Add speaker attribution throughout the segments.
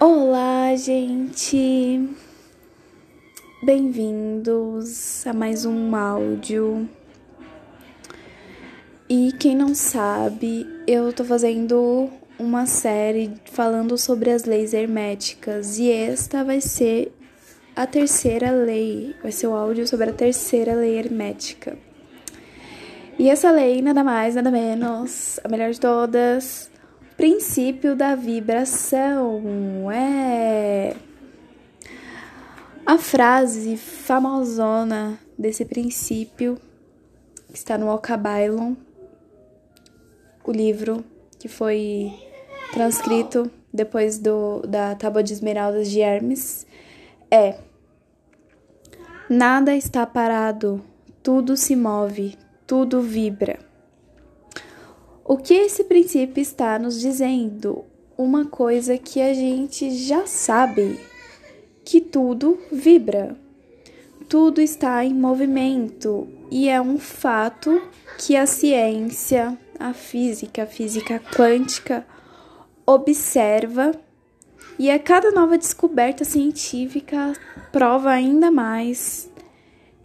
Speaker 1: Olá, gente! Bem-vindos a mais um áudio. E quem não sabe, eu tô fazendo uma série falando sobre as leis herméticas e esta vai ser a terceira lei, vai ser o áudio sobre a terceira lei hermética. E essa lei, nada mais, nada menos, a melhor de todas, princípio da vibração. É a frase famosona desse princípio que está no Alcabailon, o livro que foi transcrito depois do, da Tábua de Esmeraldas de Hermes, é: Nada está parado, tudo se move, tudo vibra. O que esse princípio está nos dizendo? Uma coisa que a gente já sabe: que tudo vibra, tudo está em movimento e é um fato que a ciência, a física, a física quântica observa e a cada nova descoberta científica prova ainda mais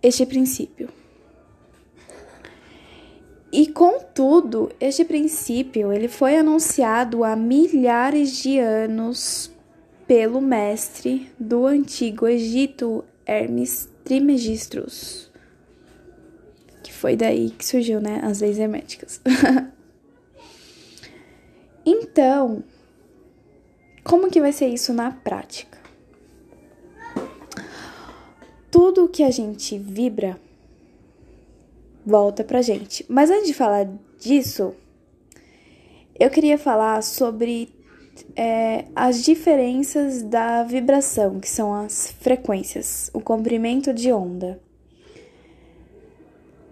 Speaker 1: este princípio. E contudo, este princípio ele foi anunciado há milhares de anos pelo mestre do antigo Egito, Hermes Trismegistus. Que foi daí que surgiu, né, as leis herméticas. então, como que vai ser isso na prática? Tudo que a gente vibra volta pra gente. Mas antes de falar disso, eu queria falar sobre é, as diferenças da vibração, que são as frequências, o comprimento de onda.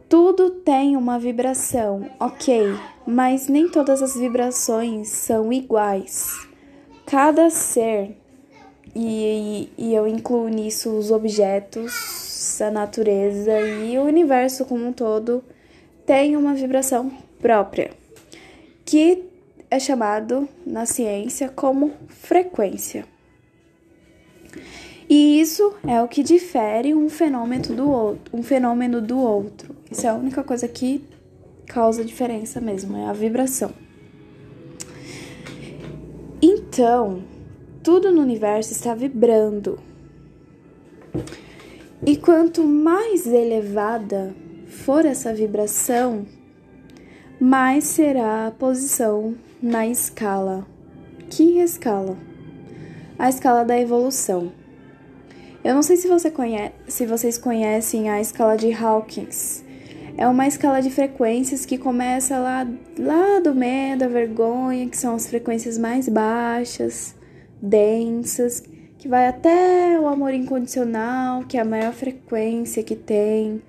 Speaker 1: Tudo tem uma vibração, ok, mas nem todas as vibrações são iguais. Cada ser, e, e eu incluo nisso os objetos, a natureza e o universo como um todo tem uma vibração própria, que é chamado na ciência como frequência. E isso é o que difere um fenômeno do outro, um fenômeno do outro. Isso é a única coisa que causa diferença mesmo, é a vibração. Então, tudo no universo está vibrando. E quanto mais elevada for essa vibração, mais será a posição na escala. Que escala? A escala da evolução. Eu não sei se, você conhece, se vocês conhecem a escala de Hawkins. É uma escala de frequências que começa lá, lá do meio da vergonha, que são as frequências mais baixas, densas, que vai até o amor incondicional, que é a maior frequência que tem,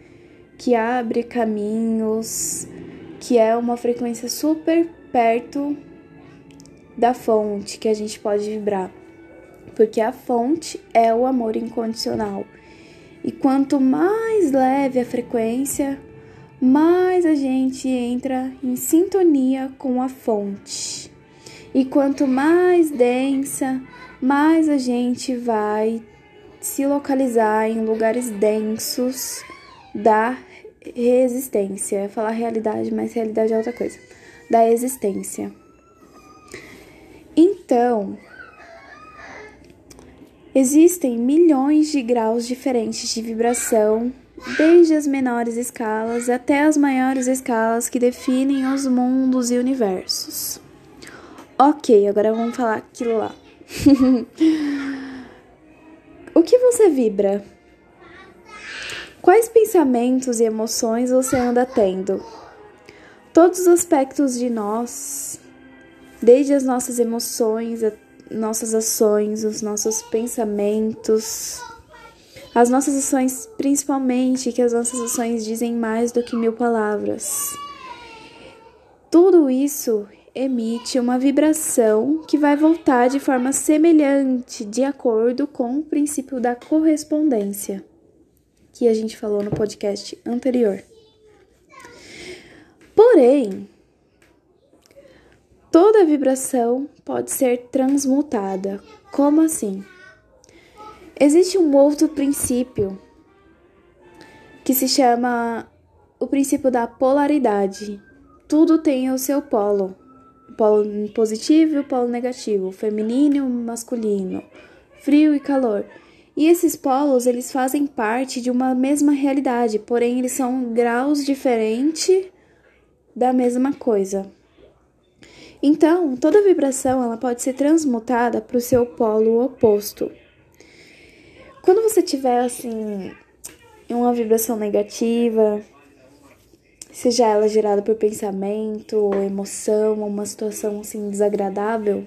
Speaker 1: que abre caminhos, que é uma frequência super perto da fonte que a gente pode vibrar. Porque a fonte é o amor incondicional. E quanto mais leve a frequência, mais a gente entra em sintonia com a fonte. E quanto mais densa, mais a gente vai se localizar em lugares densos da resistência. Eu ia falar realidade, mas realidade é outra coisa. Da existência. Então, existem milhões de graus diferentes de vibração, desde as menores escalas até as maiores escalas que definem os mundos e universos. Ok, agora vamos falar aquilo lá. o que você vibra? Quais pensamentos e emoções você anda tendo? Todos os aspectos de nós, desde as nossas emoções, nossas ações, os nossos pensamentos, as nossas ações, principalmente, que as nossas ações dizem mais do que mil palavras. Tudo isso emite uma vibração que vai voltar de forma semelhante, de acordo com o princípio da correspondência, que a gente falou no podcast anterior. Porém, toda vibração pode ser transmutada. Como assim? Existe um outro princípio que se chama o princípio da polaridade. Tudo tem o seu polo. Polo positivo e o polo negativo, feminino e masculino, frio e calor. E esses polos, eles fazem parte de uma mesma realidade, porém eles são graus diferentes da mesma coisa. Então, toda vibração ela pode ser transmutada para o seu polo oposto. Quando você tiver assim uma vibração negativa, seja ela gerada por pensamento, emoção, uma situação assim desagradável,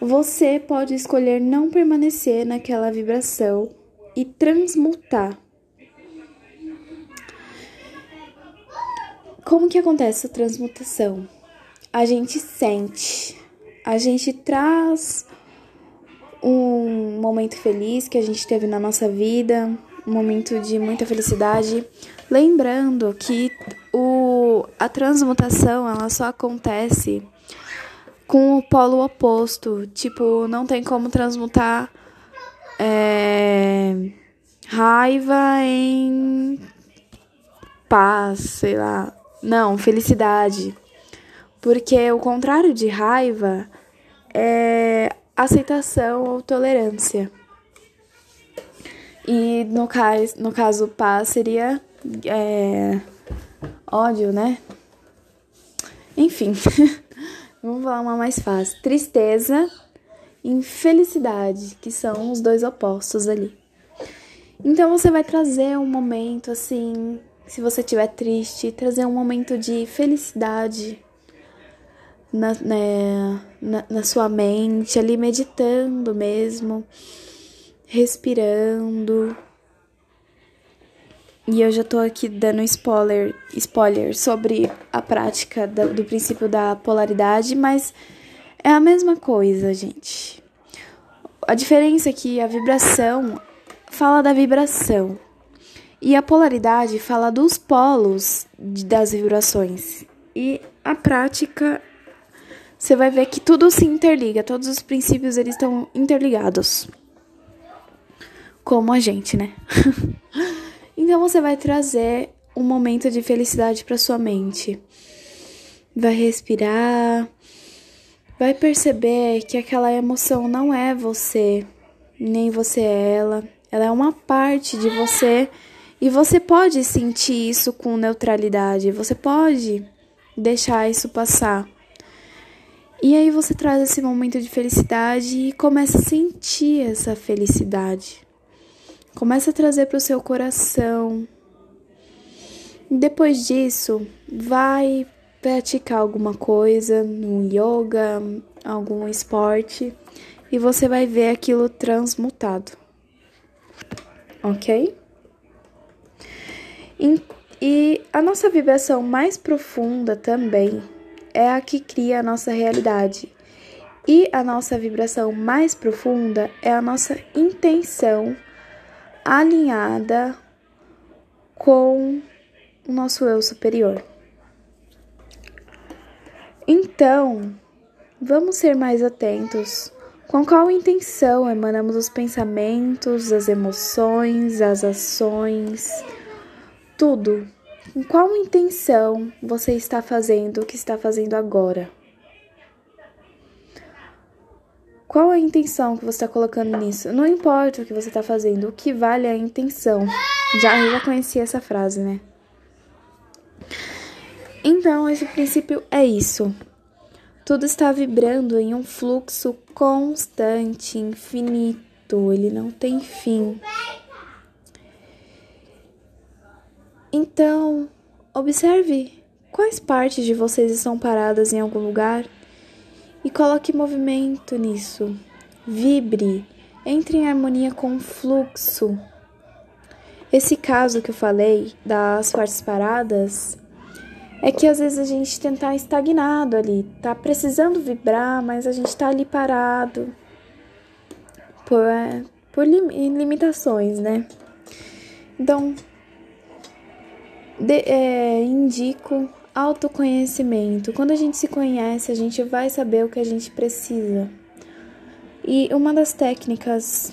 Speaker 1: você pode escolher não permanecer naquela vibração e transmutar. Como que acontece a transmutação? A gente sente, a gente traz um momento feliz que a gente teve na nossa vida, um momento de muita felicidade, lembrando que o, a transmutação ela só acontece com o polo oposto, tipo, não tem como transmutar é, raiva em paz, sei lá. Não, felicidade. Porque o contrário de raiva é aceitação ou tolerância. E no caso, no caso paz seria é, ódio, né? Enfim, vamos falar uma mais fácil. Tristeza e infelicidade, que são os dois opostos ali. Então você vai trazer um momento assim, se você estiver triste, trazer um momento de felicidade na, né, na, na sua mente, ali meditando mesmo respirando. E eu já tô aqui dando spoiler, spoiler sobre a prática do, do princípio da polaridade, mas é a mesma coisa, gente. A diferença é que a vibração fala da vibração e a polaridade fala dos polos das vibrações. E a prática você vai ver que tudo se interliga, todos os princípios eles estão interligados como a gente, né? então você vai trazer um momento de felicidade para sua mente. Vai respirar, vai perceber que aquela emoção não é você, nem você é ela. Ela é uma parte de você e você pode sentir isso com neutralidade. Você pode deixar isso passar. E aí você traz esse momento de felicidade e começa a sentir essa felicidade. Começa a trazer para o seu coração. Depois disso, vai praticar alguma coisa, um yoga, algum esporte, e você vai ver aquilo transmutado. Ok? E a nossa vibração mais profunda também é a que cria a nossa realidade. E a nossa vibração mais profunda é a nossa intenção alinhada com o nosso eu superior. Então, vamos ser mais atentos com qual intenção emanamos os pensamentos, as emoções, as ações, tudo. Com qual intenção você está fazendo o que está fazendo agora? Qual a intenção que você está colocando nisso? Não importa o que você está fazendo, o que vale é a intenção. Já, eu já conheci essa frase, né? Então, esse princípio é isso. Tudo está vibrando em um fluxo constante, infinito, ele não tem fim. Então, observe quais partes de vocês estão paradas em algum lugar e coloque movimento nisso. Vibre, entre em harmonia com o fluxo. Esse caso que eu falei das partes paradas é que às vezes a gente tenta estagnado ali, tá precisando vibrar, mas a gente tá ali parado por, por limitações, né? Então, de, é, indico autoconhecimento. Quando a gente se conhece, a gente vai saber o que a gente precisa. E uma das técnicas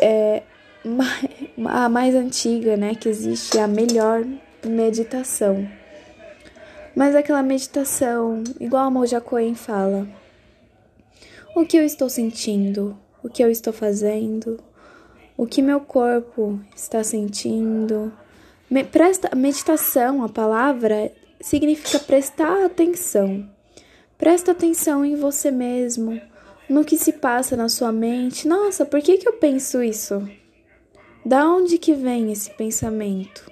Speaker 1: é, a mais antiga, né, que existe, é a melhor meditação. Mas aquela meditação, igual a Moja fala, o que eu estou sentindo, o que eu estou fazendo, o que meu corpo está sentindo. Presta meditação, a palavra significa prestar atenção. Presta atenção em você mesmo, no que se passa na sua mente. Nossa, por que que eu penso isso? Da onde que vem esse pensamento?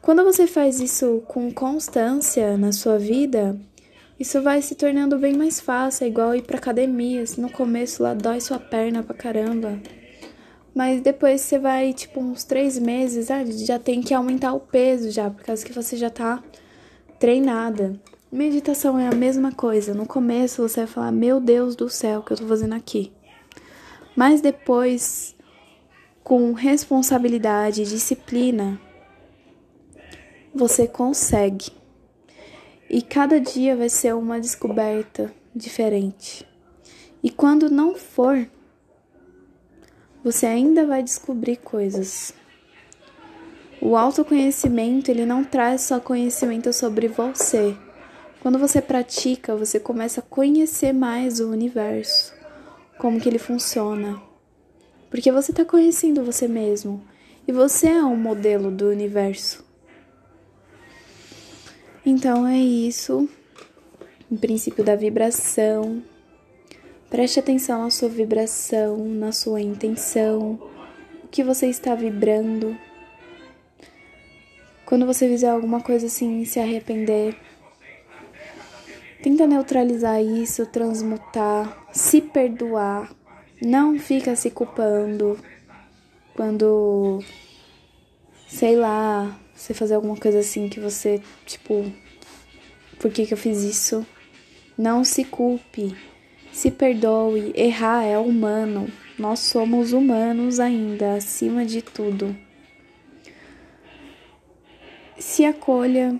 Speaker 1: Quando você faz isso com constância na sua vida, isso vai se tornando bem mais fácil, é igual ir pra academia. No começo lá dói sua perna pra caramba. Mas depois você vai, tipo, uns três meses, ah, já tem que aumentar o peso já, por causa que você já tá treinada. Meditação é a mesma coisa. No começo você vai falar, meu Deus do céu, o que eu tô fazendo aqui? Mas depois, com responsabilidade e disciplina, você consegue. E cada dia vai ser uma descoberta diferente. E quando não for, você ainda vai descobrir coisas. O autoconhecimento, ele não traz só conhecimento sobre você. Quando você pratica, você começa a conhecer mais o universo, como que ele funciona. Porque você está conhecendo você mesmo e você é um modelo do universo. Então é isso. O princípio da vibração. Preste atenção na sua vibração, na sua intenção, o que você está vibrando. Quando você fizer alguma coisa assim, se arrepender, tenta neutralizar isso, transmutar, se perdoar. Não fica se culpando quando, sei lá, você fazer alguma coisa assim que você, tipo, por que, que eu fiz isso? Não se culpe, se perdoe. Errar é humano. Nós somos humanos ainda, acima de tudo. Se acolha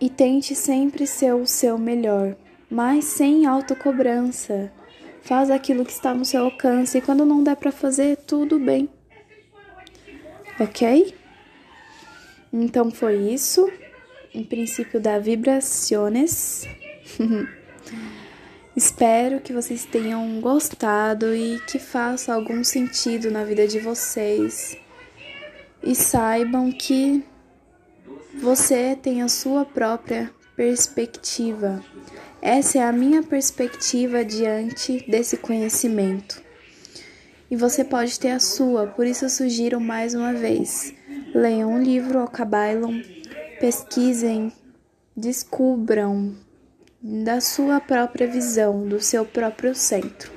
Speaker 1: e tente sempre ser o seu melhor, mas sem autocobrança. Faz aquilo que está no seu alcance e quando não der para fazer, tudo bem. Ok? Então foi isso. Em princípio da vibrações. Espero que vocês tenham gostado e que faça algum sentido na vida de vocês. E saibam que você tem a sua própria perspectiva. Essa é a minha perspectiva diante desse conhecimento. E você pode ter a sua, por isso eu sugiro mais uma vez Leiam um livro Ocabailon, pesquisem, descubram da sua própria visão, do seu próprio centro.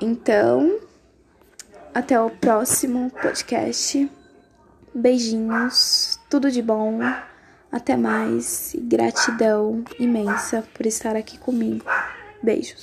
Speaker 1: Então, até o próximo podcast. Beijinhos, tudo de bom. Até mais gratidão imensa por estar aqui comigo. Beijos.